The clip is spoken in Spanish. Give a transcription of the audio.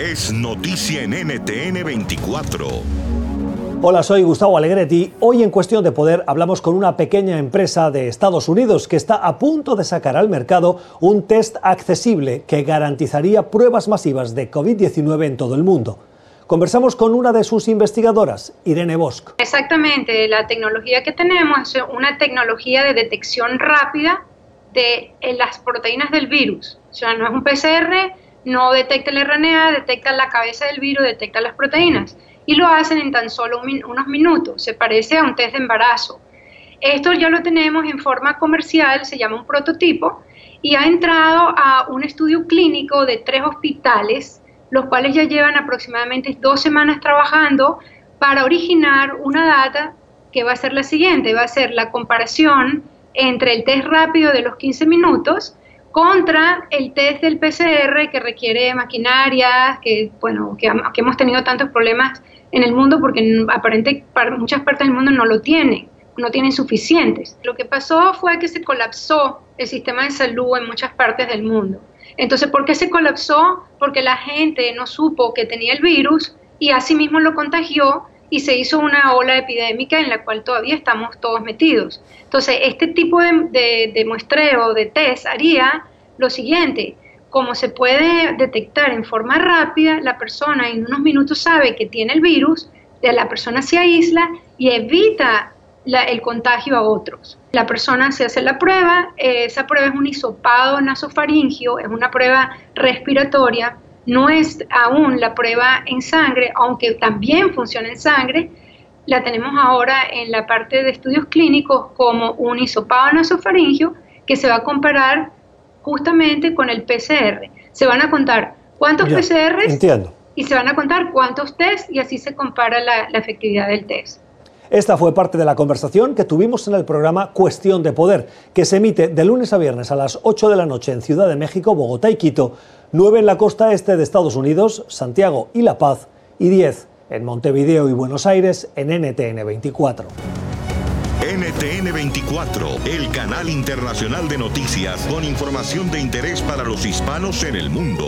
Es noticia en NTN 24. Hola, soy Gustavo Alegretti. Hoy en Cuestión de Poder hablamos con una pequeña empresa de Estados Unidos que está a punto de sacar al mercado un test accesible que garantizaría pruebas masivas de COVID-19 en todo el mundo. Conversamos con una de sus investigadoras, Irene Bosch. Exactamente, la tecnología que tenemos es una tecnología de detección rápida de eh, las proteínas del virus. O sea, no es un PCR, no detecta el RNA, detecta la cabeza del virus, detecta las proteínas. Y lo hacen en tan solo unos minutos. Se parece a un test de embarazo. Esto ya lo tenemos en forma comercial, se llama un prototipo, y ha entrado a un estudio clínico de tres hospitales, los cuales ya llevan aproximadamente dos semanas trabajando para originar una data que va a ser la siguiente, va a ser la comparación entre el test rápido de los 15 minutos contra el test del PCR que requiere maquinaria, que, bueno, que, hemos tenido tantos problemas en el mundo porque aparentemente muchas partes del mundo no lo tienen, no tienen suficientes. Lo que pasó fue que se colapsó el sistema de salud en muchas partes del mundo. Entonces, ¿por qué se colapsó? Porque la gente no supo que tenía el virus y asimismo lo contagió y se hizo una ola epidémica en la cual todavía estamos todos metidos. Entonces, este tipo de, muestreo, de test, haría lo siguiente, como se puede detectar en forma rápida, la persona en unos minutos sabe que tiene el virus, la persona se aísla y evita el contagio a otros. La persona se hace la prueba, esa prueba es un hisopado nasofaringio, es una prueba respiratoria, no es aún la prueba en sangre, aunque también funciona en sangre, la tenemos ahora en la parte de estudios clínicos como un hisopado nasofaringio que se va a comparar justamente con el PCR. Se van a contar cuántos PCRs y se van a contar cuántos test y así se compara la, la efectividad del test. Esta fue parte de la conversación que tuvimos en el programa Cuestión de Poder, que se emite de lunes a viernes a las 8 de la noche en Ciudad de México, Bogotá y Quito 9 en la costa este de Estados Unidos, Santiago y La Paz, y 10 en Montevideo y Buenos Aires en NTN 24. NTN 24, el canal internacional de noticias con información de interés para los hispanos en el mundo.